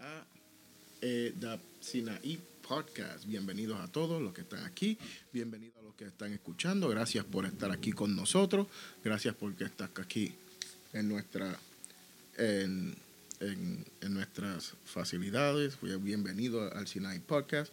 a eh, The Sinaí Podcast. Bienvenidos a todos los que están aquí, bienvenidos a los que están escuchando. Gracias por estar aquí con nosotros, gracias porque estás aquí en nuestra en, en, en nuestras facilidades. Bienvenido al Sinaí Podcast.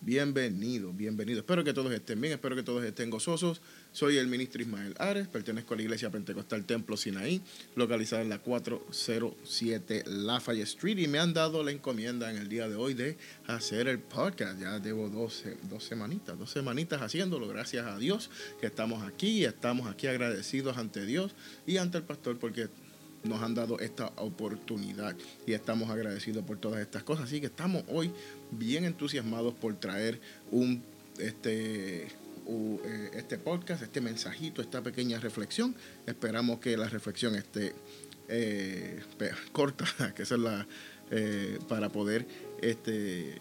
Bienvenido, bienvenido. Espero que todos estén bien, espero que todos estén gozosos. Soy el ministro Ismael Ares, pertenezco a la Iglesia Pentecostal Templo Sinaí, localizada en la 407 Lafayette Street, y me han dado la encomienda en el día de hoy de hacer el podcast. Ya dos, dos semanitas, dos semanitas haciéndolo, gracias a Dios que estamos aquí, y estamos aquí agradecidos ante Dios y ante el pastor porque nos han dado esta oportunidad y estamos agradecidos por todas estas cosas. Así que estamos hoy bien entusiasmados por traer un este este podcast, este mensajito, esta pequeña reflexión. Esperamos que la reflexión esté eh, corta, que es la eh, para poder este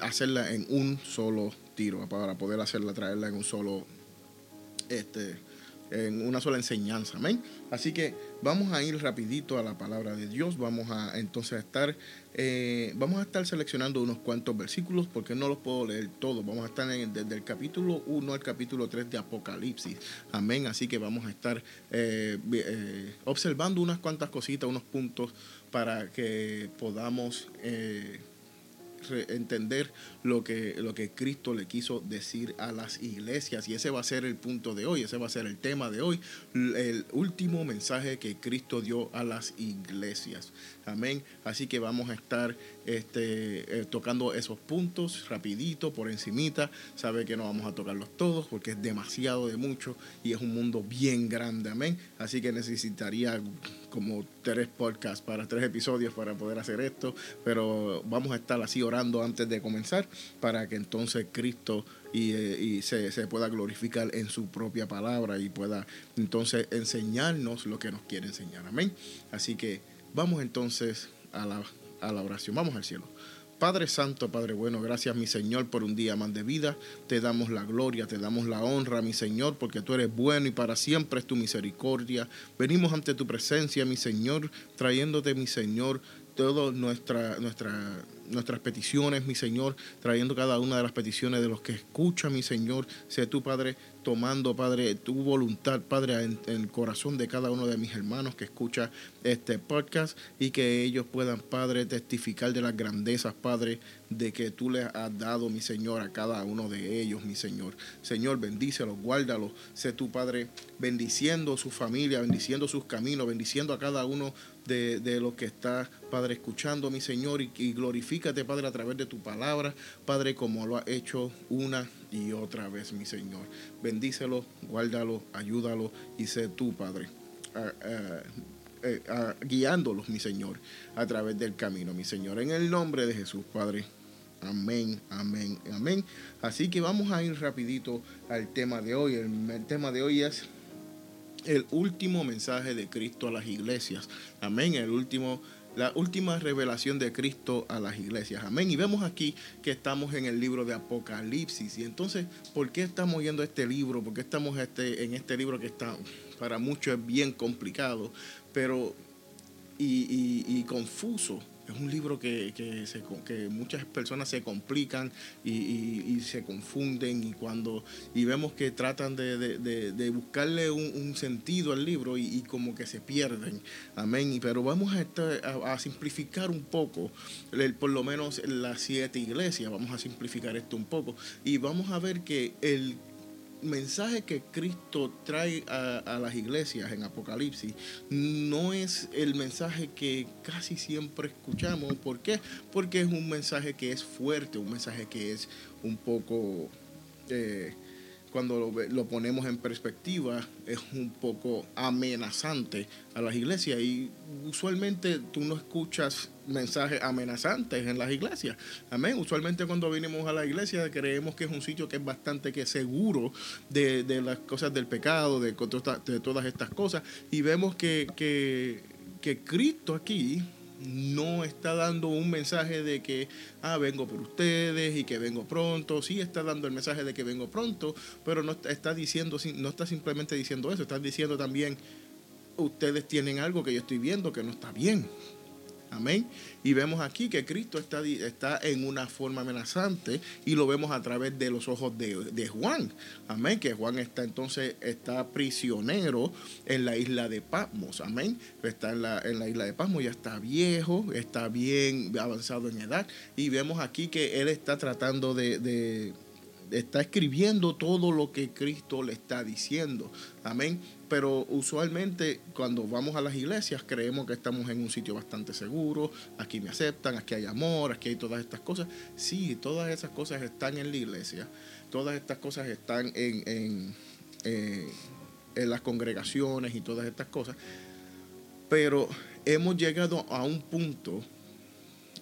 hacerla en un solo tiro, para poder hacerla, traerla en un solo este en una sola enseñanza. Amén. Así que vamos a ir rapidito a la palabra de Dios. Vamos a entonces estar, eh, vamos a estar seleccionando unos cuantos versículos porque no los puedo leer todos. Vamos a estar desde el capítulo 1 al capítulo 3 de Apocalipsis. Amén. Así que vamos a estar eh, eh, observando unas cuantas cositas, unos puntos para que podamos entender lo que, lo que Cristo le quiso decir a las iglesias. Y ese va a ser el punto de hoy, ese va a ser el tema de hoy, el último mensaje que Cristo dio a las iglesias. Amén. Así que vamos a estar este, eh, tocando esos puntos rapidito, por encimita. Sabe que no vamos a tocarlos todos porque es demasiado de mucho y es un mundo bien grande. Amén. Así que necesitaría como tres podcasts para tres episodios para poder hacer esto. Pero vamos a estar así orando antes de comenzar para que entonces Cristo y, eh, se, se, pueda glorificar en su propia palabra y pueda entonces enseñarnos lo que nos quiere enseñar. Amén. Así que vamos entonces a la, a la oración. Vamos al cielo. Padre Santo, Padre bueno, gracias mi Señor por un día más de vida. Te damos la gloria, te damos la honra, mi Señor, porque tú eres bueno y para siempre es tu misericordia. Venimos ante tu presencia, mi Señor, trayéndote, mi Señor, todas nuestra, nuestra, nuestras peticiones, mi Señor, trayendo cada una de las peticiones de los que escuchan, mi Señor. Sé tú, Padre, tomando, Padre, tu voluntad, Padre, en, el corazón de cada uno de mis hermanos que escucha este podcast y que ellos puedan, Padre, testificar de las grandezas, Padre, de que tú les has dado, mi Señor, a cada uno de ellos, mi Señor. Señor, bendícelos, guárdalos. Sé tú, Padre, bendiciendo su familia, bendiciendo sus caminos, bendiciendo a cada uno de, de los que está, Padre, escuchando, mi Señor, y, y Padre, a través de tu palabra, Padre, como lo ha hecho una y otra vez, mi Señor. Bendícelo, guárdalo, ayúdalo y sé tú, Padre, eh, guiándolos, mi Señor, a través del camino, mi Señor. En el nombre de Jesús, Padre. Amén, amén, amén. Así que vamos a ir rapidito al tema de hoy. el tema de hoy es el último mensaje de Cristo a las iglesias. Amén, el último la última revelación de Cristo a las iglesias. Amén. Y vemos aquí que estamos en el libro de Apocalipsis. Y entonces, ¿por qué estamos viendo este libro? ¿Por qué estamos este, en este libro que está para muchos es bien complicado, pero y confuso? Es un libro que, que, muchas personas se complican y, se confunden y cuando y vemos que tratan de, buscarle un, sentido al libro y, como que se pierden. Amén. Pero vamos a, a, simplificar un poco, por lo menos las siete iglesias, vamos a simplificar esto un poco y vamos a ver que el mensaje que Cristo trae a, las iglesias en Apocalipsis no es el mensaje que casi siempre escuchamos. ¿Por qué? Porque es un mensaje que es fuerte, un mensaje que es un poco... Eh, cuando lo, ponemos en perspectiva, es un poco amenazante a las iglesias. Y usualmente tú no escuchas mensajes amenazantes en las iglesias. Amén. Usualmente cuando venimos a la iglesia creemos que es un sitio que es bastante que seguro de, las cosas del pecado, de, de, todas estas cosas. Y vemos que, que Cristo aquí no está dando un mensaje de que, ah, vengo por ustedes y que vengo pronto. Sí está dando el mensaje de que vengo pronto, pero no está diciendo, no está simplemente diciendo eso, está diciendo también, ustedes tienen algo que yo estoy viendo que no está bien. Amén. Y vemos aquí que Cristo está, está en una forma amenazante y lo vemos a través de los ojos de, Juan. Amén. Que Juan está entonces, está prisionero en la isla de Patmos. Amén. Está en la, en la isla de Patmos, ya está viejo, está bien avanzado en edad. Y vemos aquí que él está tratando de está escribiendo todo lo que Cristo le está diciendo. Amén. Pero usualmente cuando vamos a las iglesias creemos que estamos en un sitio bastante seguro, aquí me aceptan, aquí hay amor, aquí hay todas estas cosas. Sí, todas esas cosas están en la iglesia, todas estas cosas están en, en, eh, en las congregaciones y todas estas cosas. Pero hemos llegado a un punto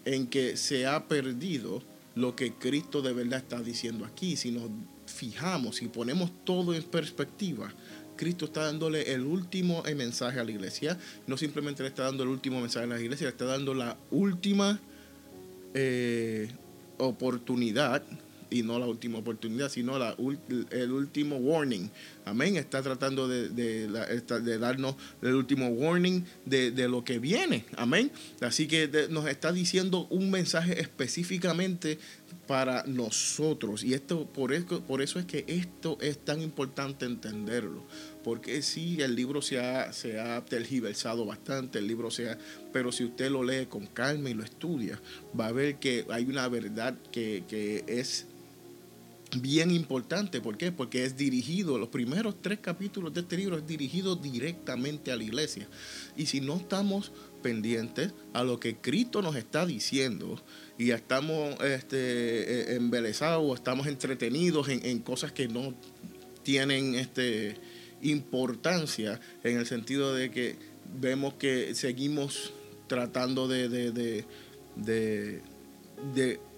en que se ha perdido lo que Cristo de verdad está diciendo aquí. Si nos fijamos, si ponemos todo en perspectiva, Cristo está dándole el último mensaje a la iglesia. No simplemente le está dando el último mensaje a la iglesia, le está dando la última eh, oportunidad y no la última oportunidad, sino la, el último warning. Amén. Está tratando de, de, darnos el último warning de, lo que viene. Amén. Así que nos está diciendo un mensaje específicamente para nosotros. Y esto por eso, por eso es que esto es tan importante entenderlo. Porque sí, el libro se ha, se ha tergiversado bastante, el libro se pero si usted lo lee con calma y lo estudia, va a ver que hay una verdad que, que es bien importante. ¿Por qué? Porque es dirigido, los primeros tres capítulos de este libro es dirigido directamente a la iglesia. Y si no estamos pendientes a lo que Cristo nos está diciendo y estamos este, eh, embelesados o estamos entretenidos en, cosas que no tienen este, importancia en el sentido de que vemos que seguimos tratando de,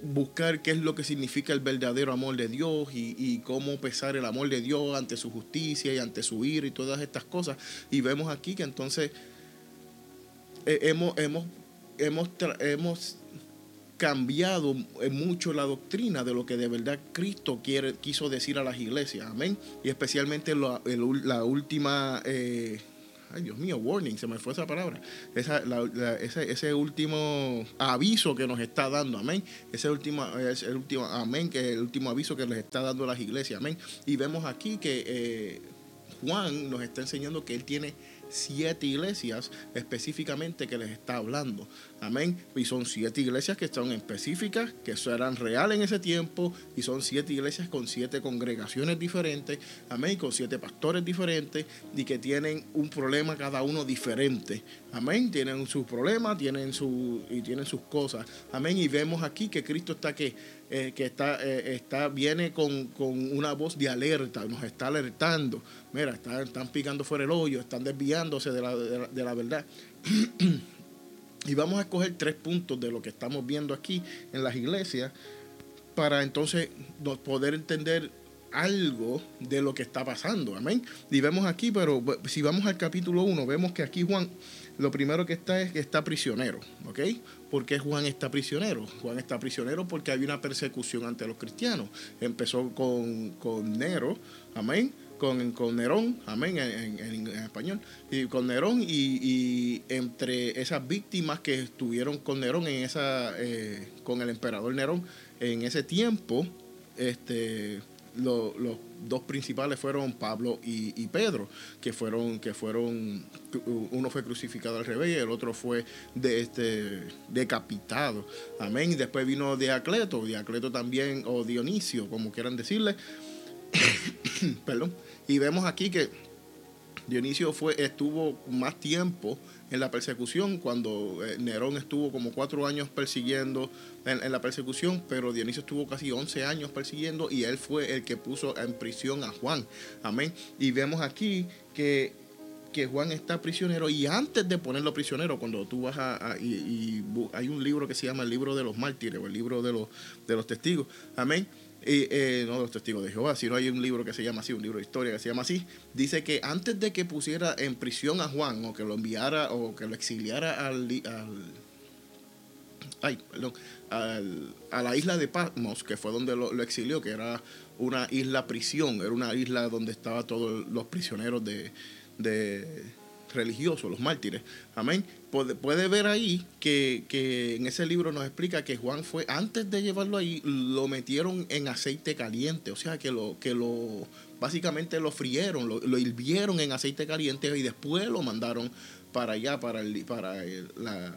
buscar qué es lo que significa el verdadero amor de Dios y, cómo pesar el amor de Dios ante su justicia y ante su ira y todas estas cosas. Y vemos aquí que entonces eh, hemos, hemos, hemos, hemos cambiado mucho la doctrina de lo que de verdad Cristo quiere, quiso decir a las iglesias. Amén. Y especialmente la, la última... Eh, ay Dios mío, warning, se me fue esa palabra, esa, ese, último aviso que nos está dando, amén, ese último, el último, amén, que es el último aviso que les está dando las iglesias, amén. Y vemos aquí que eh, Juan nos está enseñando que él tiene siete iglesias específicamente que les está hablando. Amén. Y son siete iglesias que son específicas, que eran reales en ese tiempo, y son siete iglesias con siete congregaciones diferentes, amén, con siete pastores diferentes, y que tienen un problema cada uno diferente. Amén. Tienen sus problemas, tienen su, y tienen sus cosas. Amén. Y vemos aquí que Cristo está que, eh, que está, eh, está, viene con, una voz de alerta, nos está alertando. Mira, están, están picando fuera el hoyo, están desviándose de la, de la verdad. Y vamos a escoger tres puntos de lo que estamos viendo aquí en las iglesias para entonces poder entender algo de lo que está pasando. Amén. Y vemos aquí, pero si vamos al capítulo 1, vemos que aquí Juan, lo primero que está es que está prisionero. ¿Ok? ¿Por qué Juan está prisionero? Juan está prisionero porque hay una persecución ante los cristianos. Empezó con, con Nero. Amén con, con Nerón, amén, en, español, y con Nerón y, entre esas víctimas que estuvieron con Nerón en esa, eh, con el emperador Nerón en ese tiempo, este, los dos principales fueron Pablo y, Pedro, que fueron, que fueron, uno fue crucificado al revés y el otro fue de este, decapitado. Amén. Y después vino Diacleto, Diacleto también, o Dionisio, como quieran decirle. Perdón y vemos aquí que Dionisio fue, estuvo más tiempo en la persecución, cuando eh, Nerón estuvo como cuatro años persiguiendo en, la persecución, pero Dionisio estuvo casi once años persiguiendo y él fue el que puso en prisión a Juan. Amén. Y vemos aquí que, que Juan está prisionero y antes de ponerlo prisionero, cuando tú vas a... y, hay un libro que se llama el libro de los mártires o el libro de los, de los testigos. Amén y, eh, no los testigos de Jehová, sino hay un libro que se llama así, un libro de historia que se llama así, dice que antes de que pusiera en prisión a Juan o que lo enviara o que lo exiliara al, ay, perdón, a la isla de Patmos, que fue donde lo, exilió, que era una isla prisión, era una isla donde estaban todos los prisioneros de, de religiosos, los mártires. Amén. Puede, ver ahí que, que, en ese libro nos explica que Juan fue, antes de llevarlo ahí, lo metieron en aceite caliente. O sea, que lo, que lo básicamente lo frieron, lo, lo hirvieron en aceite caliente y después lo mandaron para allá, para, el, para la,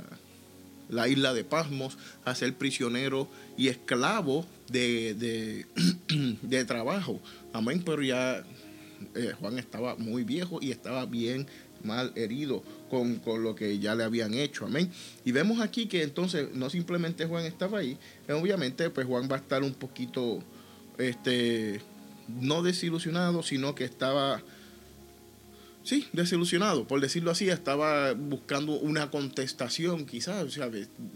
la, isla de Pasmos, a ser prisionero y esclavo de, de, de trabajo. Amén. Pero ya eh, Juan estaba muy viejo y estaba bien mal herido con, con, lo que ya le habían hecho. Amén. Y vemos aquí que entonces no simplemente Juan estaba ahí, obviamente pues Juan va a estar un poquito, este, no desilusionado, sino que estaba sí, desilusionado, por decirlo así, estaba buscando una contestación, quizás, o sea,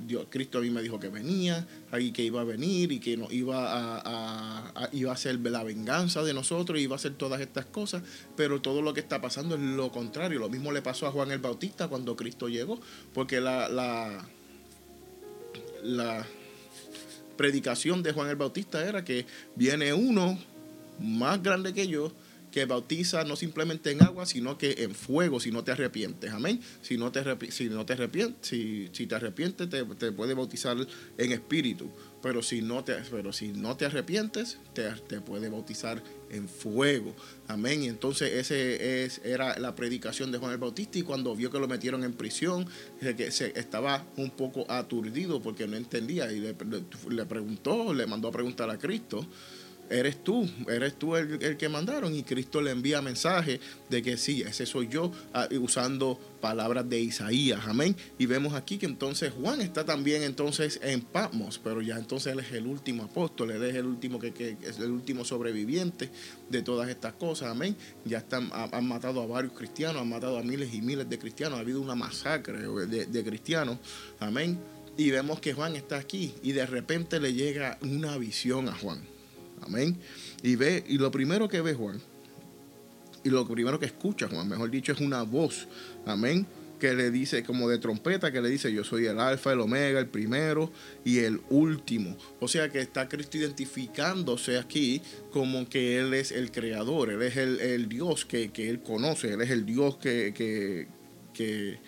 Dios, Cristo a mí me dijo que venía, ahí que iba a venir y que no iba a, iba a ser la venganza de nosotros, iba a hacer todas estas cosas, pero todo lo que está pasando es lo contrario, lo mismo le pasó a Juan el Bautista cuando Cristo llegó, porque la, la predicación de Juan el Bautista era que viene uno más grande que yo, que bautiza no simplemente en agua, sino que en fuego, si no te arrepientes. Amén. Si no te, si no te arrepientes, si, si te arrepientes, te, puede bautizar en espíritu. Pero si no te, pero si no te arrepientes, te, te puede bautizar en fuego. Amén. Y entonces ese es, era la predicación de Juan el Bautista y cuando vio que lo metieron en prisión, que se, estaba un poco aturdido porque no entendía y le, le preguntó, le mandó a preguntar a Cristo eres tú, eres tú el, que mandaron y Cristo le envía mensaje de que sí, ese soy yo, ah, usando palabras de Isaías, amén. Y vemos aquí que entonces Juan está también entonces en Patmos, pero ya entonces él es el último apóstol, él es el último que, es el último sobreviviente de todas estas cosas, amén. Ya están, han matado a varios cristianos, han matado a miles y miles de cristianos, ha habido una masacre de, de cristianos, amén. Y vemos que Juan está aquí y de repente le llega una visión a Juan Amén. Y ve, y lo primero que ve Juan, y lo primero que escucha Juan, mejor dicho, es una voz. Amén. Que le dice, como de trompeta, que le dice, yo soy el alfa, el omega, el primero y el último. O sea que está Cristo identificándose aquí como que Él es el creador, Él es el, Dios que, Él conoce, Él es el Dios que, que, que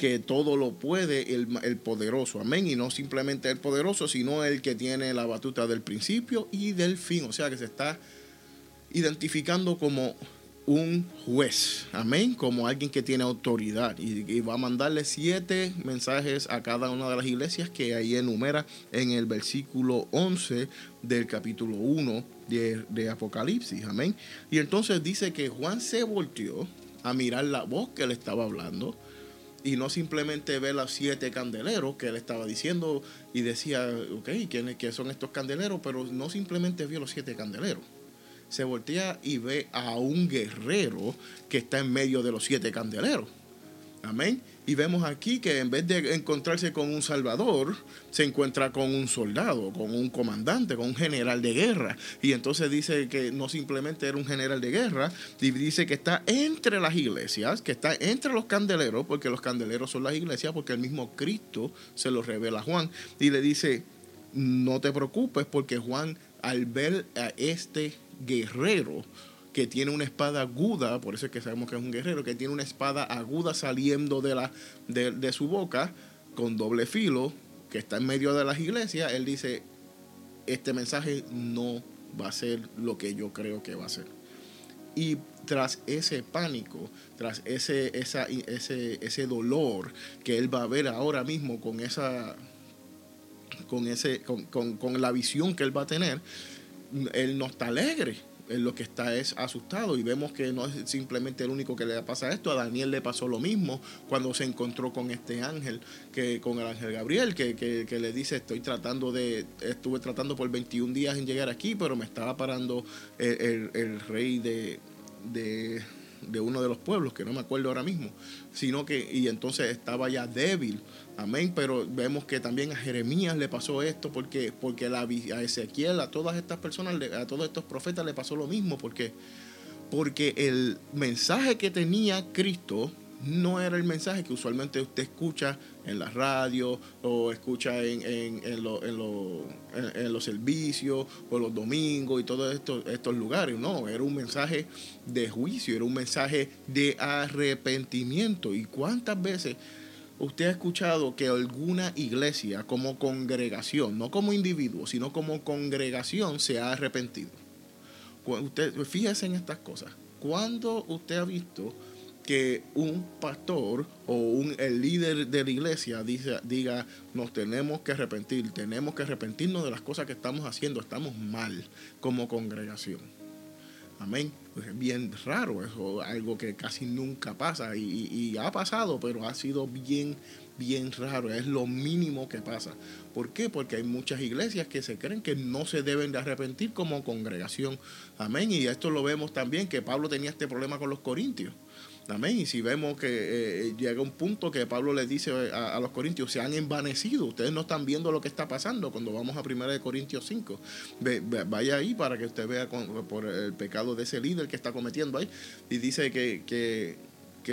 que todo lo puede el, el, poderoso, amén, y no simplemente el poderoso, sino el que tiene la batuta del principio y del fin, o sea que se está identificando como un juez, amén, como alguien que tiene autoridad. Y, va a mandarle siete mensajes a cada una de las iglesias que ahí enumera en el versículo 11 del capítulo 1 de, de Apocalipsis, amén. Y entonces dice que Juan se volteó a mirar la voz que le estaba hablando y no simplemente ve los siete candeleros que él estaba diciendo y decía, ok, ¿quiénes qué son estos candeleros? Pero no simplemente vio los siete candeleros. Se voltea y ve a un guerrero que está en medio de los siete candeleros. Amén. Y vemos aquí que en vez de encontrarse con un salvador, se encuentra con un soldado, con un comandante, con un general de guerra. Y entonces dice que no simplemente era un general de guerra, y dice que está entre las iglesias, que está entre los candeleros, porque los candeleros son las iglesias, porque el mismo Cristo se lo revela a Juan. Y le dice, no te preocupes, porque Juan, al ver a este guerrero, que tiene una espada aguda, por eso es que sabemos que es un guerrero, que tiene una espada aguda saliendo de, la, de, su boca con doble filo, que está en medio de las iglesias, él dice, este mensaje no va a ser lo que yo creo que va a ser. Y tras ese pánico, tras ese, esa, ese, ese dolor que él va a ver ahora mismo con esa con ese con, con, con la visión que él va a tener, él no está alegre lo que está es asustado y vemos que no es simplemente el único que le pasa esto. A Daniel le pasó lo mismo cuando se encontró con este ángel, que con el ángel Gabriel, que, que, le dice, estoy tratando de, estuve tratando por 21 días en llegar aquí, pero me estaba parando el, el rey de, de de uno de los pueblos, que no me acuerdo ahora mismo, sino que, y entonces estaba ya débil, amén, pero vemos que también a Jeremías le pasó esto, porque, porque a Ezequiel, a todas estas personas, a todos estos profetas le pasó lo mismo, porque, porque el mensaje que tenía Cristo no era el mensaje que usualmente usted escucha en la radio o escucha en, en, en, los servicios o los domingos y todos estos, estos lugares. No, era un mensaje de juicio, era un mensaje de arrepentimiento. ¿Y cuántas veces usted ha escuchado que alguna iglesia como congregación, no como individuo, sino como congregación, se ha arrepentido? Usted, fíjese en estas cosas. ¿Cuándo usted ha visto que un pastor o un, el líder de la iglesia dice, diga, nos tenemos que arrepentir, tenemos que arrepentirnos de las cosas que estamos haciendo, estamos mal como congregación. Amén. Pues es bien raro, eso algo que casi nunca pasa y, y, ha pasado, pero ha sido bien, bien raro, es lo mínimo que pasa. ¿Por qué? Porque hay muchas iglesias que se creen que no se deben de arrepentir como congregación. Amén. Y esto lo vemos también, que Pablo tenía este problema con los corintios. Amén. Y si vemos que eh, llega un punto que Pablo le dice a, los corintios, se han envanecido, ustedes no están viendo lo que está pasando cuando vamos a 1 Corintios 5. vaya ahí para que usted vea por el pecado de ese líder que está cometiendo ahí. Y dice que, que,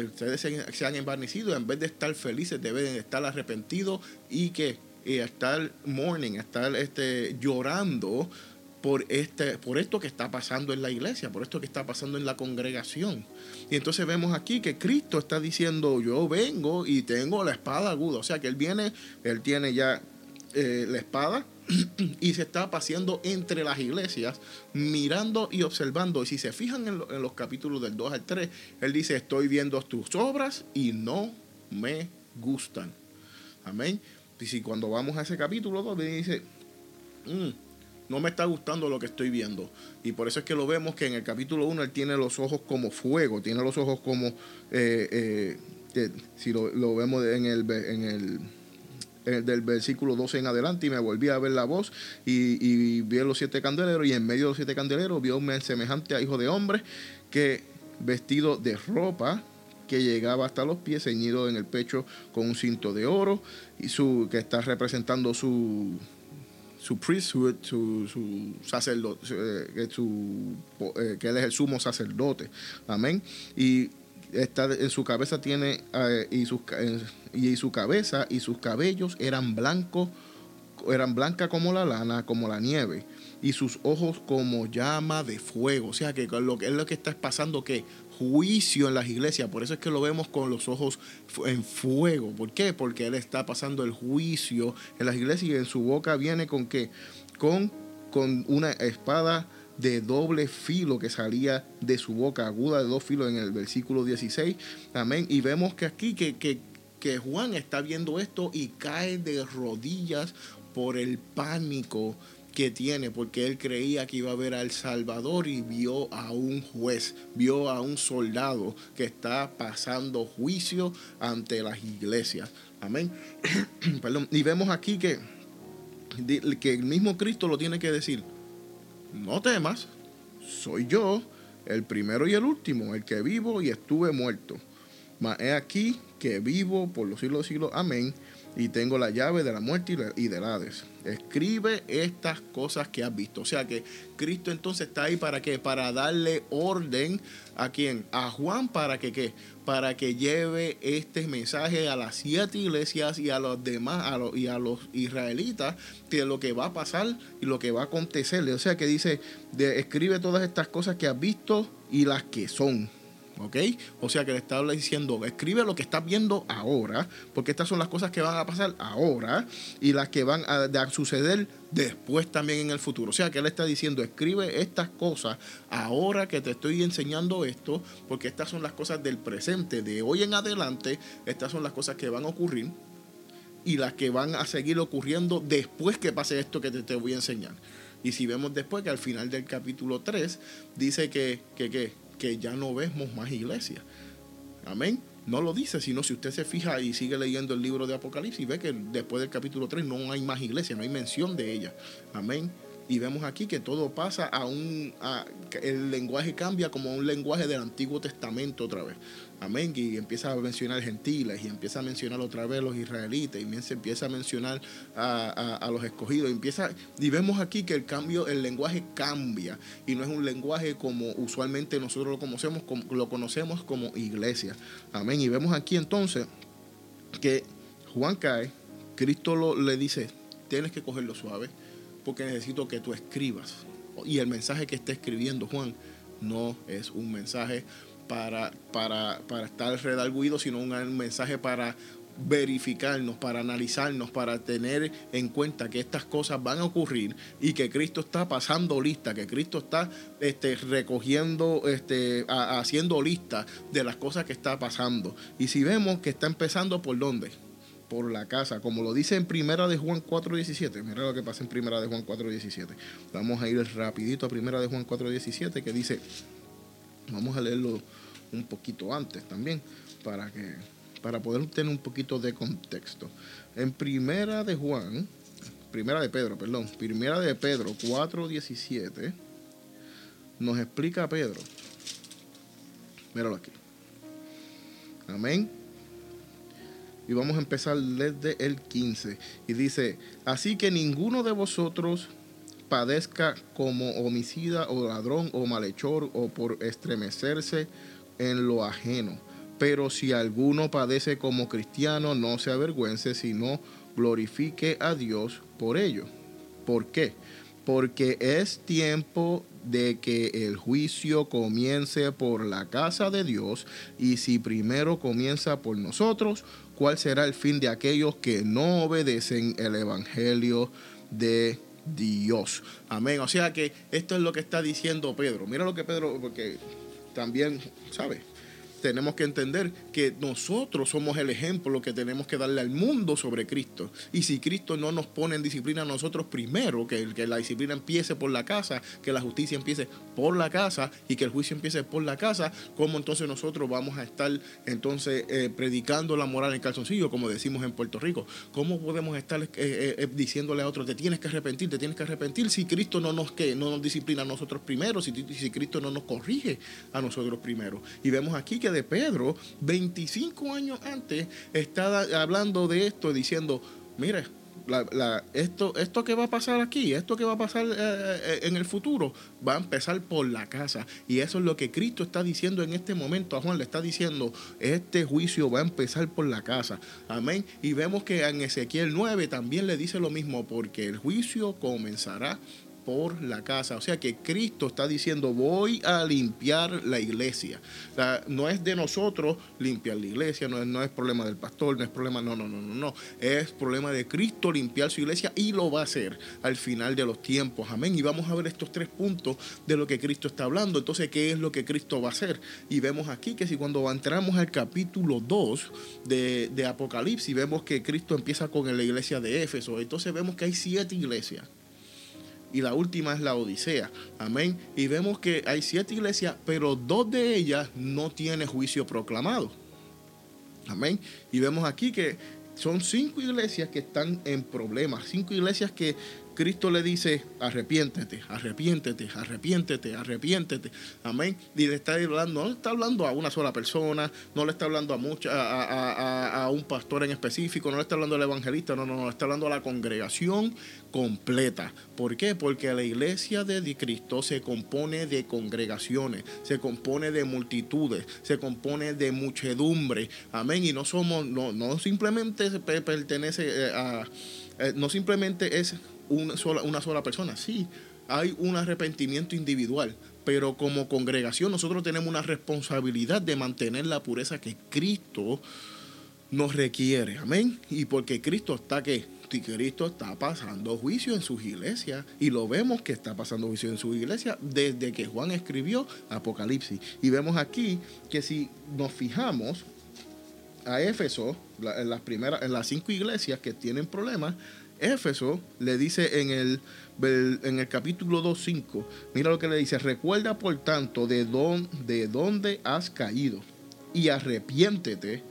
ustedes se, han envanecido, en vez de estar felices, deben estar arrepentidos y que estar mourning, estar este, llorando por, este, por esto que está pasando en la iglesia, por esto que está pasando en la congregación. Y entonces vemos aquí que Cristo está diciendo, yo vengo y tengo la espada aguda. O sea que Él viene, Él tiene ya eh, la espada y se está paseando entre las iglesias, mirando y observando. Y si se fijan en, los capítulos del 2 al 3, Él dice, estoy viendo tus obras y no me gustan. Amén. Y si cuando vamos a ese capítulo 2, dice, mm, no me está gustando lo que estoy viendo. Y por eso es que lo vemos que en el capítulo 1 él tiene los ojos como fuego, tiene los ojos como, eh, eh, si lo, vemos en el, en el del versículo 12 en adelante y me volví a ver la voz y, vi los siete candeleros y en medio de los siete candeleros vio un semejante a hijo de hombre que vestido de ropa que llegaba hasta los pies, ceñido en el pecho con un cinto de oro y su que está representando su su priesthood, su, su sacerdote, eh, eh, que él es el sumo sacerdote. Amén. Y está en su cabeza tiene eh, y sus y su cabeza y sus cabellos eran blancos eran blancas como la lana como la nieve y sus ojos como llama de fuego o sea que lo es lo que está pasando que juicio en las iglesias. Por eso es que lo vemos con los ojos en fuego. ¿Por qué? Porque Él está pasando el juicio en las iglesias y en su boca viene con qué? Con, con una espada de doble filo que salía de su boca, aguda de dos filos en el versículo 16. Amén. Y vemos que aquí que, que, que Juan está viendo esto y cae de rodillas por el pánico que tiene, porque él creía que iba a ver al Salvador y vio a un juez, vio a un soldado que está pasando juicio ante las iglesias. Amén. Perdón. Y vemos aquí que, que el mismo Cristo lo tiene que decir. No temas, soy yo, el primero y el último, el que vivo y estuve muerto. Mas he aquí que vivo por los siglos de siglos. Amén y tengo la llave de la muerte y del Hades. Escribe estas cosas que has visto. O sea que Cristo entonces está ahí para que para darle orden a quién? A Juan para que qué? Para que lleve este mensaje a las siete iglesias y a los demás a y a los israelitas de lo que va a pasar y lo que va a acontecerle. O sea que dice, de, escribe todas estas cosas que has visto y las que son. ¿Ok? O sea que le está diciendo, escribe lo que estás viendo ahora, porque estas son las cosas que van a pasar ahora y las que van a, suceder después también en el futuro. O sea que él está diciendo, escribe estas cosas ahora que te estoy enseñando esto, porque estas son las cosas del presente, de hoy en adelante, estas son las cosas que van a ocurrir y las que van a seguir ocurriendo después que pase esto que te, te voy a enseñar. Y si vemos después que al final del capítulo 3 dice que, que, que que ya no vemos más iglesias. Amén. No lo dice, sino si usted se fija y sigue leyendo el libro de Apocalipsis, ve que después del capítulo 3 no hay más iglesia, no hay mención de ella. Amén. Y vemos aquí que todo pasa a un... el lenguaje cambia como un lenguaje del Antiguo Testamento otra vez. Amén. Y empieza a mencionar gentiles y empieza a mencionar otra vez los israelitas y se empieza a mencionar a, los escogidos. Y, empieza, y vemos aquí que el cambio, el lenguaje cambia y no es un lenguaje como usualmente nosotros lo conocemos como, lo conocemos como iglesia. Amén. Y vemos aquí entonces que Juan cae, Cristo le dice, tienes que cogerlo suave porque necesito que tú escribas. Y el mensaje que está escribiendo Juan no es un mensaje para, para, para estar redarguido, sino un mensaje para verificarnos, para analizarnos, para tener en cuenta que estas cosas van a ocurrir y que Cristo está pasando lista, que Cristo está este, recogiendo, este, haciendo lista de las cosas que está pasando. Y si vemos que está empezando por dónde? Por la casa, como lo dice en Primera de Juan 4.17. Mira lo que pasa en Primera de Juan 4.17. Vamos a ir rapidito a Primera de Juan 4.17 que dice Vamos a leerlo un poquito antes también para que para poder tener un poquito de contexto. En Primera de Juan, Primera de Pedro, perdón, Primera de Pedro 4:17 nos explica Pedro. Míralo aquí. Amén. Y vamos a empezar desde el 15. Y dice, así que ninguno de vosotros padezca como homicida o ladrón o malhechor o por estremecerse en lo ajeno. Pero si alguno padece como cristiano, no se avergüence, sino glorifique a Dios por ello. ¿Por qué? Porque es tiempo de que el juicio comience por la casa de Dios, y si primero comienza por nosotros, ¿cuál será el fin de aquellos que no obedecen el Evangelio de Dios. Amén. O sea que esto es lo que está diciendo Pedro. Mira lo que Pedro, porque también, ¿sabe? Tenemos que entender que nosotros somos el ejemplo que tenemos que darle al mundo sobre Cristo. Y si Cristo no nos pone en disciplina a nosotros primero, que, que la disciplina empiece por la casa, que la justicia empiece por la casa y que el juicio empiece por la casa, ¿cómo entonces nosotros vamos a estar entonces eh, predicando la moral en calzoncillo, como decimos en Puerto Rico? ¿Cómo podemos estar eh, eh, diciéndole a otros, te tienes que arrepentir, te tienes que arrepentir si Cristo no nos, que, no nos disciplina a nosotros primero, si, si Cristo no nos corrige a nosotros primero? Y vemos aquí que de Pedro, 25 años antes, está hablando de esto, diciendo, mire, esto, esto que va a pasar aquí, esto que va a pasar eh, eh, en el futuro, va a empezar por la casa. Y eso es lo que Cristo está diciendo en este momento. A Juan le está diciendo, este juicio va a empezar por la casa. Amén. Y vemos que en Ezequiel 9 también le dice lo mismo, porque el juicio comenzará por la casa. O sea que Cristo está diciendo, voy a limpiar la iglesia. no es de nosotros limpiar la iglesia, no es, no es problema del pastor, no es problema, no, no, no, no, no. Es problema de Cristo limpiar su iglesia y lo va a hacer al final de los tiempos. Amén. Y vamos a ver estos tres puntos de lo que Cristo está hablando. Entonces, ¿qué es lo que Cristo va a hacer? Y vemos aquí que si cuando entramos al capítulo 2 de, de Apocalipsis, vemos que Cristo empieza con la iglesia de Éfeso. Entonces vemos que hay siete iglesias y la última es la Odisea. Amén. Y vemos que hay siete iglesias, pero dos de ellas no tienen juicio proclamado. Amén. Y vemos aquí que son cinco iglesias que están en problemas, cinco iglesias que Cristo le dice, arrepiéntete, arrepiéntete, arrepiéntete, arrepiéntete. Amén. Y le está hablando, no le está hablando a una sola persona, no le está hablando a, mucha, a, a, un pastor en específico, no le está hablando al evangelista, no, no, no, le está hablando a la congregación completa. ¿Por qué? Porque la iglesia de Cristo se compone de congregaciones, se compone de multitudes, se compone de muchedumbre. Amén. Y no somos, no, no simplemente pertenece eh, a, eh, no simplemente es una sola, una sola persona. Sí, hay un arrepentimiento individual, pero como congregación nosotros tenemos una responsabilidad de mantener la pureza que Cristo nos requiere. Amén. Y porque Cristo está que Cristo está pasando juicio en sus iglesias y lo vemos que está pasando juicio en su iglesia desde que Juan escribió Apocalipsis. Y vemos aquí que si nos fijamos a Éfeso, en las primeras, en las cinco iglesias que tienen problemas, Éfeso le dice en el, en el capítulo 2.5, mira lo que le dice, recuerda por tanto de, de dónde has caído y arrepiéntete.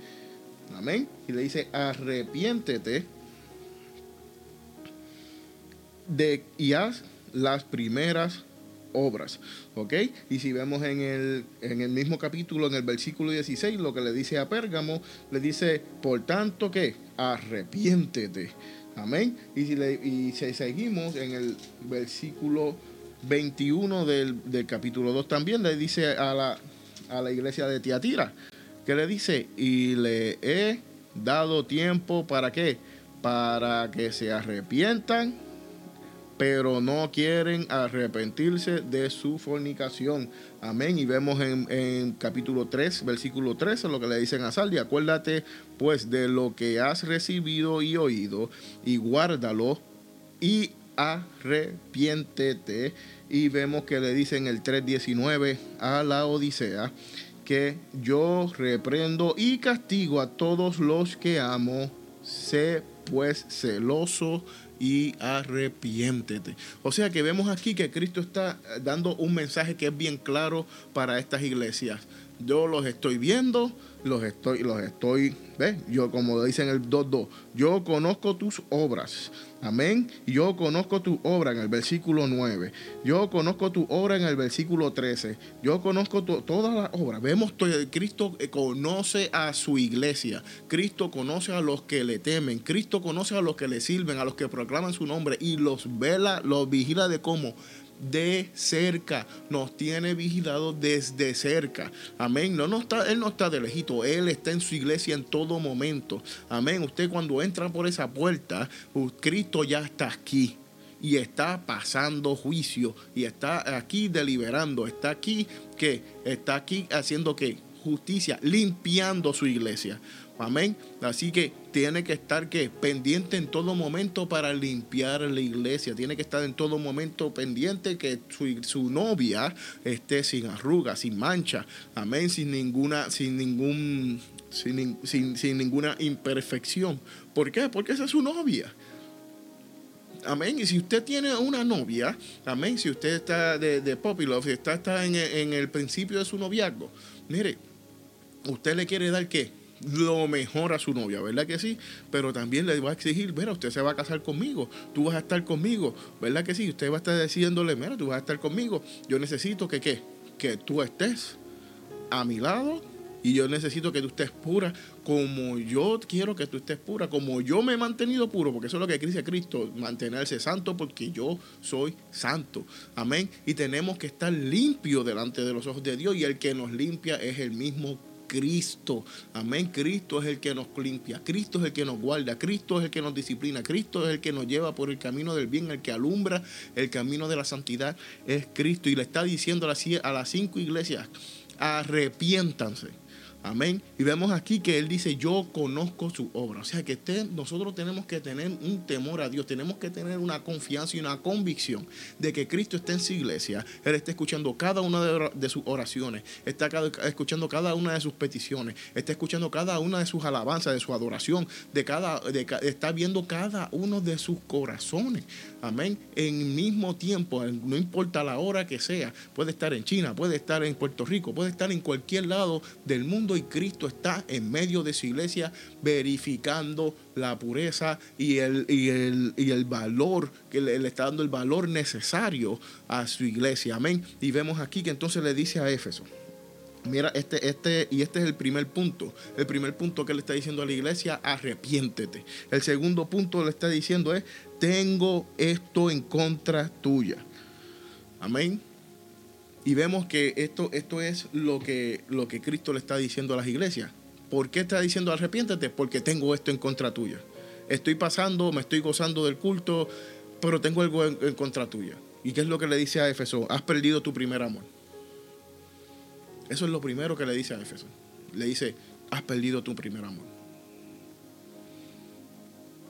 Amén. Y le dice, arrepiéntete de, y haz las primeras obras. ¿Ok? Y si vemos en el, en el mismo capítulo, en el versículo 16, lo que le dice a Pérgamo, le dice, por tanto que arrepiéntete. Amén. Y si, le, y si seguimos en el versículo 21 del, del, capítulo 2 también, le dice a la, a la iglesia de Tiatira, que le dice, y le he dado tiempo para qué? Para que se arrepientan pero no quieren arrepentirse de su fornicación. Amén. Y vemos en, capítulo 3, versículo 13, lo que le dicen a Saldi. Acuérdate pues de lo que has recibido y oído y guárdalo y arrepiéntete. Y vemos que le dicen el 3.19 a la Odisea que yo reprendo y castigo a todos los que amo. Sé pues celoso y arrepiéntete. O sea que vemos aquí que Cristo está dando un mensaje que es bien claro para estas iglesias. Yo los estoy viendo, los estoy, los estoy, ¿ves? Yo como dice en el 2.2, yo conozco tus obras. Amén. Yo conozco tu obra en el versículo 9. Yo conozco tu obra en el versículo 13. Yo conozco todas las obras. Vemos que Cristo eh, conoce a su iglesia. Cristo conoce a los que le temen. Cristo conoce a los que le sirven, a los que proclaman su nombre y los vela, los vigila de cómo de cerca, nos tiene vigilados desde cerca. Amén. No, no está, él no está de lejito, Él está en su iglesia en todo momento. Amén. Usted cuando entra por esa puerta, Cristo ya está aquí y está pasando juicio y está aquí deliberando, está aquí que está aquí haciendo que justicia, limpiando su iglesia. Amén. Así que tiene que estar que pendiente en todo momento para limpiar la iglesia. Tiene que estar en todo momento pendiente que su, novia esté sin arrugas, sin mancha. Amén. Sin ninguna, sin ningún, sin, sin, ninguna imperfección. ¿Por qué? Porque esa es su novia. Amén. Y si usted tiene una novia, amén. Si usted está de, de Love, si está, está en, en el principio de su noviazgo, mire, usted le quiere dar qué? Lo mejor a su novia, ¿verdad que sí? Pero también le va a exigir, mira, usted se va a casar conmigo, tú vas a estar conmigo, ¿verdad que sí? Usted va a estar diciéndole, mira, tú vas a estar conmigo, yo necesito que, ¿qué? Que tú estés a mi lado y yo necesito que tú estés pura como yo quiero que tú estés pura, como yo me he mantenido puro, porque eso es lo que dice Cristo, mantenerse santo porque yo soy santo. Amén. Y tenemos que estar limpios delante de los ojos de Dios y el que nos limpia es el mismo Cristo. Amén. Cristo es el que nos limpia, Cristo es el que nos guarda, Cristo es el que nos disciplina, Cristo es el que nos lleva por el camino del bien, el que alumbra el camino de la santidad es Cristo. Y le está diciendo a las cinco iglesias, arrepiéntanse Amén. Y vemos aquí que Él dice, yo conozco su obra. O sea que nosotros tenemos que tener un temor a Dios, tenemos que tener una confianza y una convicción de que Cristo está en su iglesia. Él está escuchando cada una de, sus oraciones, está escuchando cada una de sus peticiones, está escuchando cada una de sus alabanzas, de su adoración, de cada, está viendo cada uno de sus corazones. Amén. En mismo tiempo, no importa la hora que sea, puede estar en China, puede estar en Puerto Rico, puede estar en cualquier lado del mundo y Cristo está en medio de su iglesia verificando la pureza y el, y el, valor, que le, le, está dando el valor necesario a su iglesia. Amén. Y vemos aquí que entonces le dice a Éfeso. Mira, este, este, y este es el primer punto. El primer punto que le está diciendo a la iglesia, arrepiéntete. El segundo punto le está diciendo es, tengo esto en contra tuya. Amén. Y vemos que esto, esto es lo que, lo que Cristo le está diciendo a las iglesias. ¿Por qué está diciendo arrepiéntete? Porque tengo esto en contra tuya. Estoy pasando, me estoy gozando del culto, pero tengo algo en, contra tuya. ¿Y qué es lo que le dice a Éfeso? Has perdido tu primer amor. Eso es lo primero que le dice a Éfeso. Le dice, has perdido tu primer amor.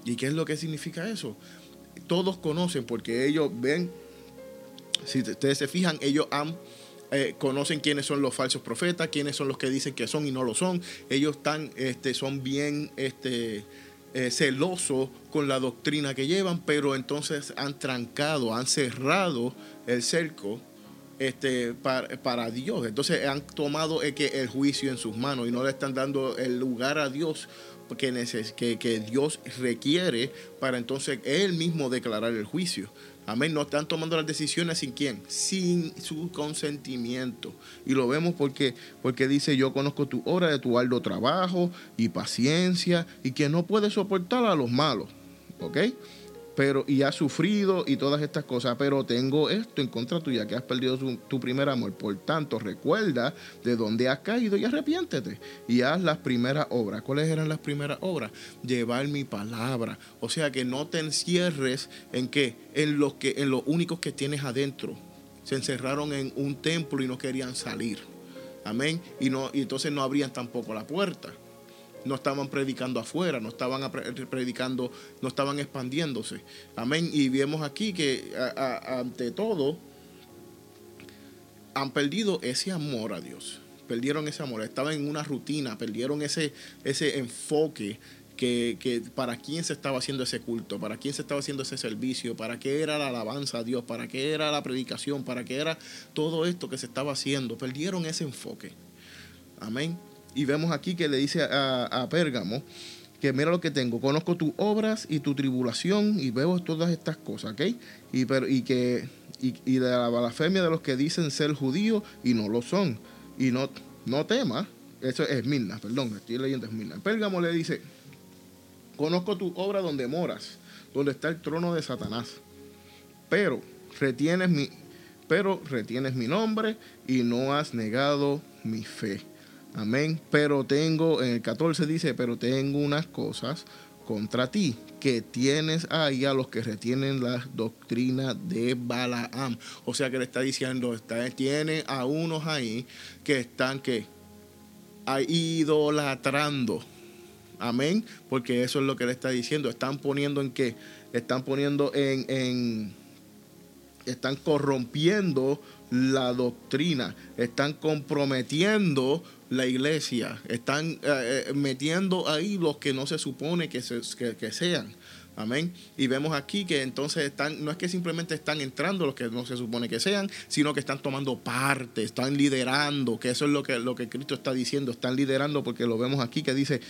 ¿Y qué es lo que significa eso? Todos conocen porque ellos ven si ustedes se fijan, ellos eh, conocen quiénes son los falsos profetas, quiénes son los que dicen que son y no lo son. Ellos están, este, son bien este, eh, celosos con la doctrina que llevan, pero entonces han trancado, han cerrado el cerco este, para, Dios. Entonces han tomado eh, el juicio en sus manos y no le están dando el lugar a Dios que Dios requiere para entonces él mismo declarar el juicio. Amén. No están tomando las decisiones sin quién? Sin su consentimiento. Y lo vemos porque, porque dice, yo conozco tu hora de tu arduo trabajo y paciencia y que no puedes soportar a los malos. ¿Ok? Pero y has sufrido y todas estas cosas, pero tengo esto en contra tuya, que has perdido tu, primer amor. Por tanto, recuerda de dónde has caído y arrepiéntete y haz las primeras obras. ¿Cuáles eran las primeras obras? Llevar mi palabra. O sea, que no te encierres en qué? En los que en los únicos que tienes adentro. Se encerraron en un templo y no querían salir. Amén. Y no y entonces no abrían tampoco la puerta no estaban predicando afuera, no estaban predicando, no estaban expandiéndose. Amén. Y vemos aquí que ante todo han perdido ese amor a Dios. Perdieron ese amor, estaban en una rutina, perdieron ese, ese enfoque que, que, para quién se estaba haciendo ese culto, para quién se estaba haciendo ese servicio, para qué era la alabanza a Dios, para qué era la predicación, para qué era todo esto que se estaba haciendo. Perdieron ese enfoque. Amén. Y vemos aquí que le dice a, Pérgamo que mira lo que tengo, conozco tus obras y tu tribulación y veo todas estas cosas, ¿ok? Y, y que y, de la blasfemia de los que dicen ser judíos y no lo son. Y no, no temas, eso es Mirna, perdón, estoy leyendo es Mirna. Pérgamo le dice, conozco tu obra donde moras, donde está el trono de Satanás, pero retienes mi, pero retienes mi nombre y no has negado mi fe. Amén. Pero tengo, en el 14 dice, pero tengo unas cosas contra ti, que tienes ahí a los que retienen las doctrinas de Balaam. O sea que le está diciendo, está, tiene a unos ahí que están que idolatrando. Amén. Porque eso es lo que le está diciendo. Están poniendo en qué? Están poniendo en, en están corrompiendo la doctrina, están comprometiendo la iglesia, están eh, eh, metiendo ahí los que no se supone que, que, sean. Amén. Y vemos aquí que entonces están, no es que simplemente están entrando los que no se supone que sean, sino que están tomando parte, están liderando, que eso es lo que, lo que Cristo está diciendo, están liderando porque lo vemos aquí que dice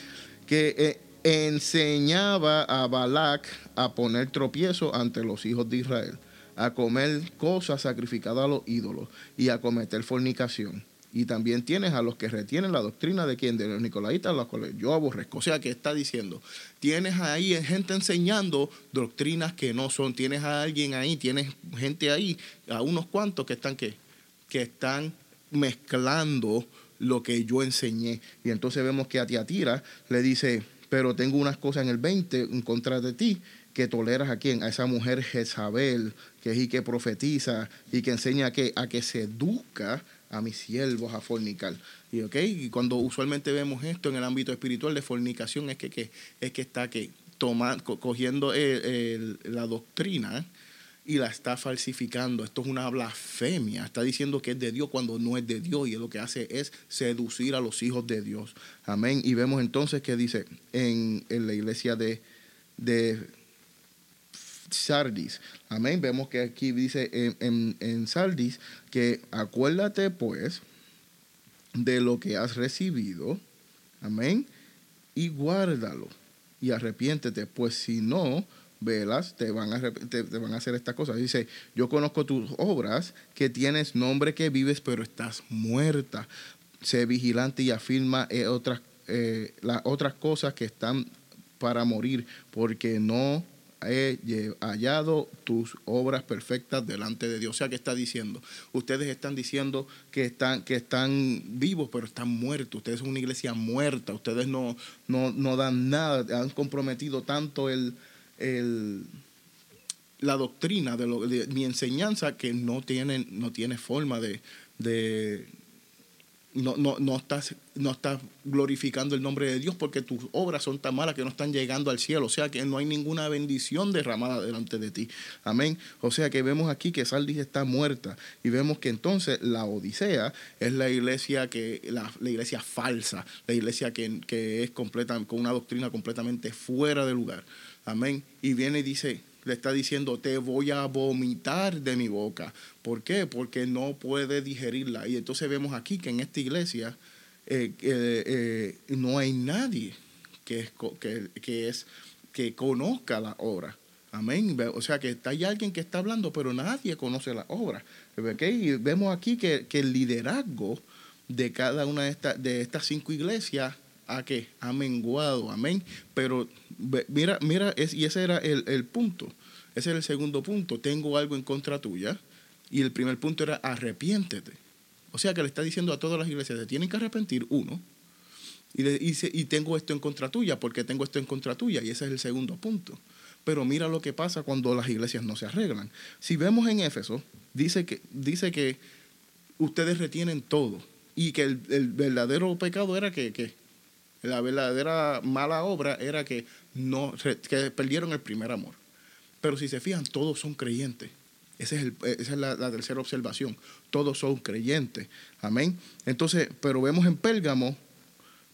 que eh, enseñaba a Balac a poner tropiezo ante los hijos de Israel, a comer cosas sacrificadas a los ídolos y a cometer fornicación y también tienes a los que retienen la doctrina de quién, de los nicolaitas, los cuales yo aborrezco. O sea, que está diciendo, tienes ahí gente enseñando doctrinas que no son, tienes a alguien ahí, tienes gente ahí, a unos cuantos que están que están mezclando lo que yo enseñé. Y entonces vemos que a Tiatira le dice, pero tengo unas cosas en el 20 en contra de ti, que toleras a quién, a esa mujer Jezabel, que es y que profetiza y que enseña a que, a que se educa a mis siervos a fornicar. Y, okay, y cuando usualmente vemos esto en el ámbito espiritual de fornicación es que, es que está que toma, cogiendo la doctrina y la está falsificando. Esto es una blasfemia. Está diciendo que es de Dios cuando no es de Dios y lo que hace es seducir a los hijos de Dios. Amén. Y vemos entonces que dice en, la iglesia de, de Sardis. Amén. Vemos que aquí dice en, Sardis que acuérdate pues de lo que has recibido. Amén. Y guárdalo. Y arrepiéntete, pues si no, velas, te van, a, te, van a hacer estas cosas. Dice, yo conozco tus obras, que tienes nombre que vives, pero estás muerta. Sé vigilante y afirma eh, otras, eh, las otras cosas que están para morir, porque no he hallado tus obras perfectas delante de Dios. O sea, que está diciendo? Ustedes están diciendo que están, que están vivos, pero están muertos. Ustedes son una iglesia muerta. Ustedes no, no, dan nada. Han comprometido tanto el, la doctrina de, lo, de mi enseñanza que no tienen, no tiene forma de, de no, no, no, estás, no estás glorificando el nombre de Dios porque tus obras son tan malas que no están llegando al cielo. O sea que no hay ninguna bendición derramada delante de ti. Amén. O sea que vemos aquí que Saldis está muerta y vemos que entonces la Odisea es la iglesia que la, iglesia falsa, la iglesia que, que es completa, con una doctrina completamente fuera de lugar. Amén. Y viene y dice, le está diciendo, te voy a vomitar de mi boca. ¿Por qué? Porque no puede digerirla. Y entonces vemos aquí que en esta iglesia eh, eh, no hay nadie que, es, que, es, que conozca la obra. Amén. O sea que hay alguien que está hablando, pero nadie conoce la obra. Y vemos aquí que, el liderazgo de cada una de, estas de estas cinco iglesias ha, que ha menguado. Amén. Pero mira, mira, es, y ese era el, el punto. Ese era el segundo punto. Tengo algo en contra tuya. Y el primer punto era arrepiéntete. O sea que le está diciendo a todas las iglesias, se tienen que arrepentir, uno. Y, le, dice, y tengo esto en contra tuya, porque tengo esto en contra tuya. Y ese es el segundo punto. Pero mira lo que pasa cuando las iglesias no se arreglan. Si vemos en Éfeso, dice que, dice que ustedes retienen todo y que el, verdadero pecado era que, la verdadera mala obra era que, no, que perdieron el primer amor. Pero si se fijan, todos son creyentes. Ese es el, esa es la, la, tercera observación. Todos son creyentes. Amén. Entonces, pero vemos en Pérgamo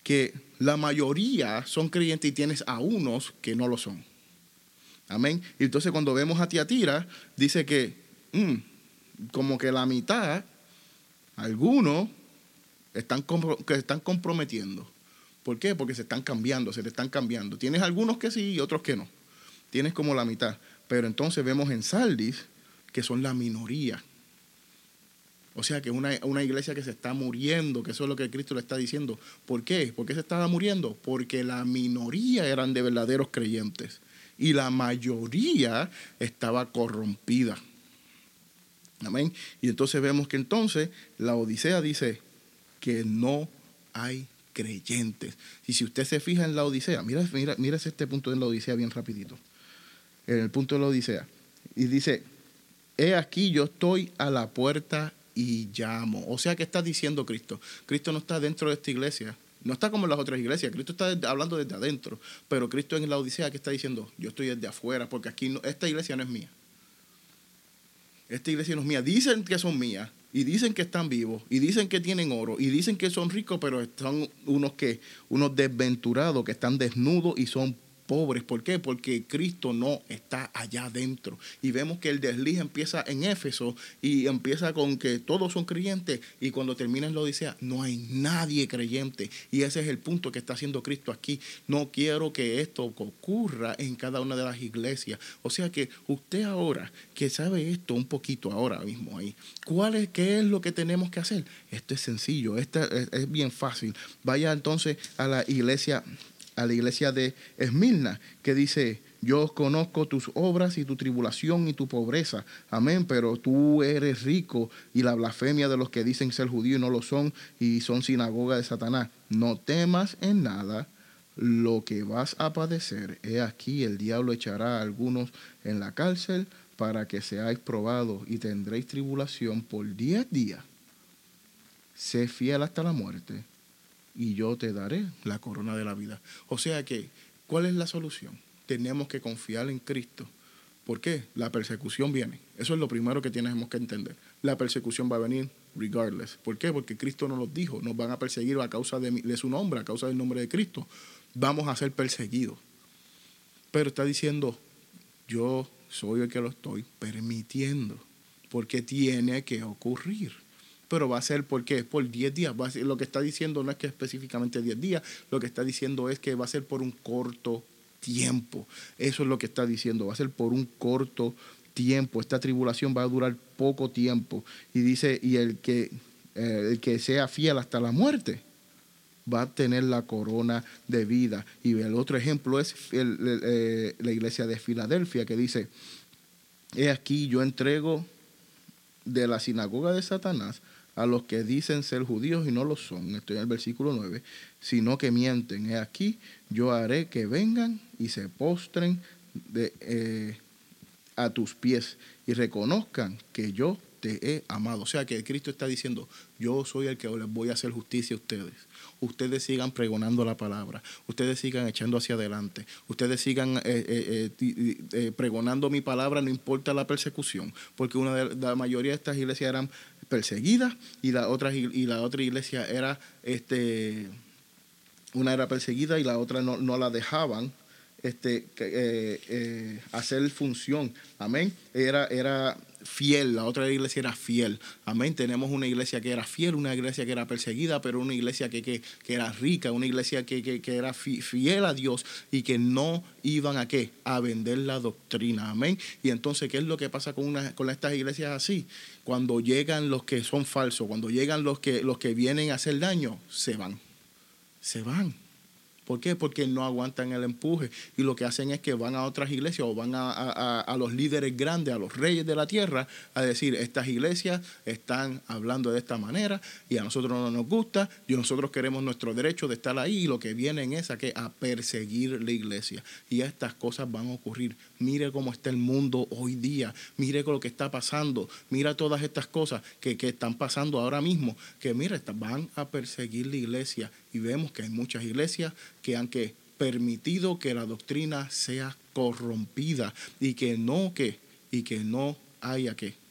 que la mayoría son creyentes y tienes a unos que no lo son. Amén. Y entonces cuando vemos a Tiatira, dice que mm, como que la mitad, algunos, están, que están comprometiendo. ¿Por qué? Porque se están cambiando, se te están cambiando. Tienes algunos que sí y otros que no. Tienes como la mitad. Pero entonces vemos en Saldis que son la minoría. O sea que una, una iglesia que se está muriendo, que eso es lo que Cristo le está diciendo. ¿Por qué? ¿Por qué se estaba muriendo? Porque la minoría eran de verdaderos creyentes y la mayoría estaba corrompida. Amén. Y entonces vemos que entonces la Odisea dice que no hay creyentes. Y si usted se fija en la Odisea, mira, mira, mira este punto en la Odisea bien rapidito. En el punto de la Odisea. Y dice, he aquí yo estoy a la puerta y llamo. O sea, ¿qué está diciendo Cristo? Cristo no está dentro de esta iglesia. No está como las otras iglesias. Cristo está hablando desde adentro. Pero Cristo en la Odisea que está diciendo, yo estoy desde afuera, porque aquí no, esta iglesia no es mía. Esta iglesia no es mía. Dicen que son mías. Y dicen que están vivos, y dicen que tienen oro, y dicen que son ricos, pero son unos que, unos desventurados que están desnudos y son pobres. ¿Por qué? Porque Cristo no está allá adentro. Y vemos que el desliz empieza en Éfeso y empieza con que todos son creyentes y cuando termina en la no hay nadie creyente. Y ese es el punto que está haciendo Cristo aquí. No quiero que esto ocurra en cada una de las iglesias. O sea que usted ahora que sabe esto un poquito ahora mismo ahí, ¿cuál es, ¿qué es lo que tenemos que hacer? Esto es sencillo, esto es, es bien fácil. Vaya entonces a la iglesia a la iglesia de Esmirna, que dice, yo conozco tus obras y tu tribulación y tu pobreza. Amén, pero tú eres rico y la blasfemia de los que dicen ser judíos no lo son y son sinagoga de Satanás. No temas en nada lo que vas a padecer. He aquí el diablo echará a algunos en la cárcel para que seáis probados y tendréis tribulación por diez días. Sé fiel hasta la muerte y yo te daré la corona de la vida. O sea que, ¿cuál es la solución? Tenemos que confiar en Cristo. ¿Por qué? La persecución viene. Eso es lo primero que tenemos que entender. La persecución va a venir regardless. ¿Por qué? Porque Cristo nos lo dijo. Nos van a perseguir a causa de, de su nombre, a causa del nombre de Cristo. Vamos a ser perseguidos. Pero está diciendo, yo soy el que lo estoy permitiendo. Porque tiene que ocurrir pero va a ser porque por 10 días. Lo que está diciendo no es que específicamente 10 días, lo que está diciendo es que va a ser por un corto tiempo. Eso es lo que está diciendo, va a ser por un corto tiempo. Esta tribulación va a durar poco tiempo. Y dice, y el que, eh, el que sea fiel hasta la muerte va a tener la corona de vida. Y el otro ejemplo es eh, la iglesia de Filadelfia que dice, he aquí yo entrego de la sinagoga de Satanás a los que dicen ser judíos y no lo son, estoy en el versículo 9, sino que mienten. He aquí, yo haré que vengan y se postren eh, a tus pies y reconozcan que yo te he amado. O sea que Cristo está diciendo, yo soy el que les voy a hacer justicia a ustedes. Ustedes sigan pregonando la palabra, ustedes sigan echando hacia adelante, ustedes sigan eh, eh, pregonando mi palabra, no importa la persecución, porque una de la mayoría de estas iglesias eran perseguida y la otra, y la otra iglesia era, este, una era perseguida y la otra no, no la dejaban este, eh, eh, hacer función. Amén. Era, era fiel, la otra iglesia era fiel. Amén. Tenemos una iglesia que era fiel, una iglesia que era perseguida, pero una iglesia que, que, era rica, una iglesia que, que, era fiel a Dios y que no iban a qué? A vender la doctrina. Amén. Y entonces, ¿qué es lo que pasa con, una, con estas iglesias así? Cuando llegan los que son falsos, cuando llegan los que, los que vienen a hacer daño, se van. Se van. ¿Por qué? Porque no aguantan el empuje y lo que hacen es que van a otras iglesias o van a, los líderes grandes, a los reyes de la tierra, a decir, estas iglesias están hablando de esta manera y a nosotros no nos gusta y nosotros queremos nuestro derecho de estar ahí y lo que vienen es a, que, a perseguir la iglesia. Y estas cosas van a ocurrir. Mire cómo está el mundo hoy día, mire lo que está pasando, mira todas estas cosas que, que están pasando ahora mismo, que mire, van a perseguir la iglesia. Y vemos que hay muchas iglesias que han que permitido que la doctrina sea corrompida y que no que y que no haya que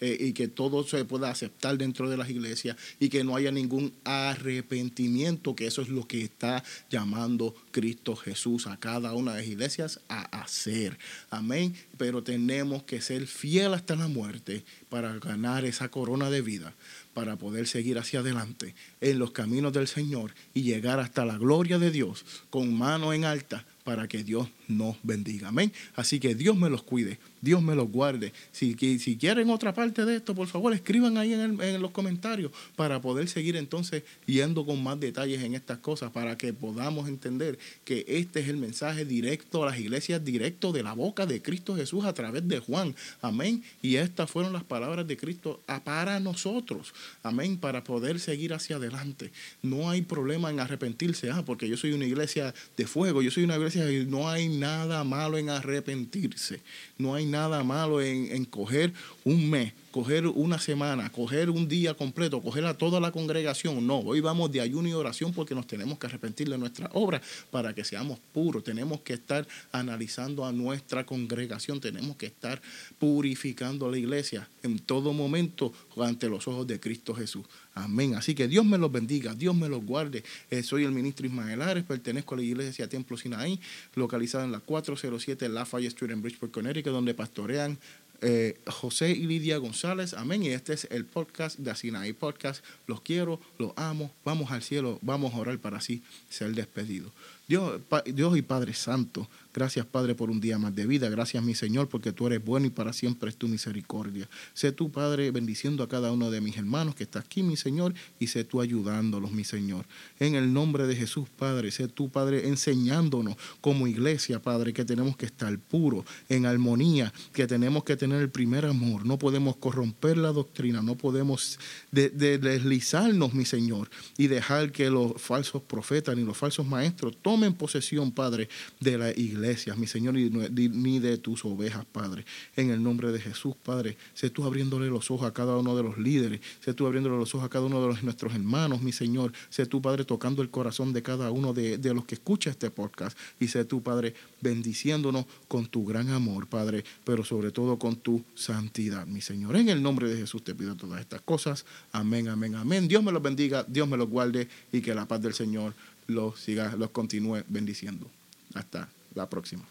eh, y que todo se pueda aceptar dentro de las iglesias y que no haya ningún arrepentimiento, que eso es lo que está llamando Cristo Jesús a cada una de las iglesias a hacer. Amén. Pero tenemos que ser fiel hasta la muerte para ganar esa corona de vida para poder seguir hacia adelante en los caminos del Señor y llegar hasta la gloria de Dios con mano en alta para que Dios nos bendiga. Amén. Así que Dios me los cuide, Dios me los guarde. Si, quieren otra parte de esto, por favor, escriban ahí en, en, los comentarios para poder seguir entonces yendo con más detalles en estas cosas, para que podamos entender que este es el mensaje directo a las iglesias, directo de la boca de Cristo Jesús a través de Juan. Amén. Y estas fueron las palabras de Cristo para nosotros. Amén. Para poder seguir hacia adelante. No hay problema en arrepentirse. Ah, porque yo soy una iglesia de fuego, yo soy una iglesia y no hay nada malo en arrepentirse. No hay nada malo en, en coger un mes coger una semana, coger un día completo, coger a toda la congregación. No, hoy vamos de ayuno y oración porque nos tenemos que arrepentir de nuestra obra para que seamos puros. Tenemos que estar analizando a nuestra congregación, tenemos que estar purificando la iglesia en todo momento ante los ojos de Cristo Jesús. Amén. Así que Dios me los bendiga, Dios me los guarde. Eh, soy el ministro Ismael Ares, pertenezco a la iglesia Templo Sinaí, localizada en la 407 Lafayette Street en Bridgeport, Connecticut, donde pastorean eh, José y Lidia González. Amén. Y este es el podcast de Asinaí Podcast. Los quiero, los amo. Vamos al cielo, vamos a orar para así ser despedidos. Dios, Dios y Padre Santo, Gracias, Padre, por un día más de vida. Gracias, mi Señor, porque tú eres bueno y para siempre es tu misericordia. Sé tú, Padre, bendiciendo a cada uno de mis hermanos que está aquí, mi Señor, y sé tú ayudándolos, mi Señor. En el nombre de Jesús, Padre, sé tú, Padre, enseñándonos como iglesia, Padre, que tenemos que estar puros, en armonía, que tenemos que tener el primer amor. No podemos corromper la doctrina, no podemos deslizarnos, mi Señor, y dejar que los falsos profetas ni los falsos maestros tomen posesión, Padre, de la iglesia iglesias, mi Señor, ni de tus ovejas, Padre. En el nombre de Jesús, Padre, sé tú abriéndole los ojos a cada uno de los líderes, sé tú abriéndole los ojos a cada uno de los, nuestros hermanos, mi Señor, sé tú, Padre, tocando el corazón de cada uno de, de los que escucha este podcast, y sé tú, Padre, bendiciéndonos con tu gran amor, Padre, pero sobre todo con tu santidad, mi Señor. En el nombre de Jesús te pido todas estas cosas. Amén, amén, amén. Dios me los bendiga, Dios me los guarde y que la paz del Señor los siga, los continúe bendiciendo. Hasta la próxima.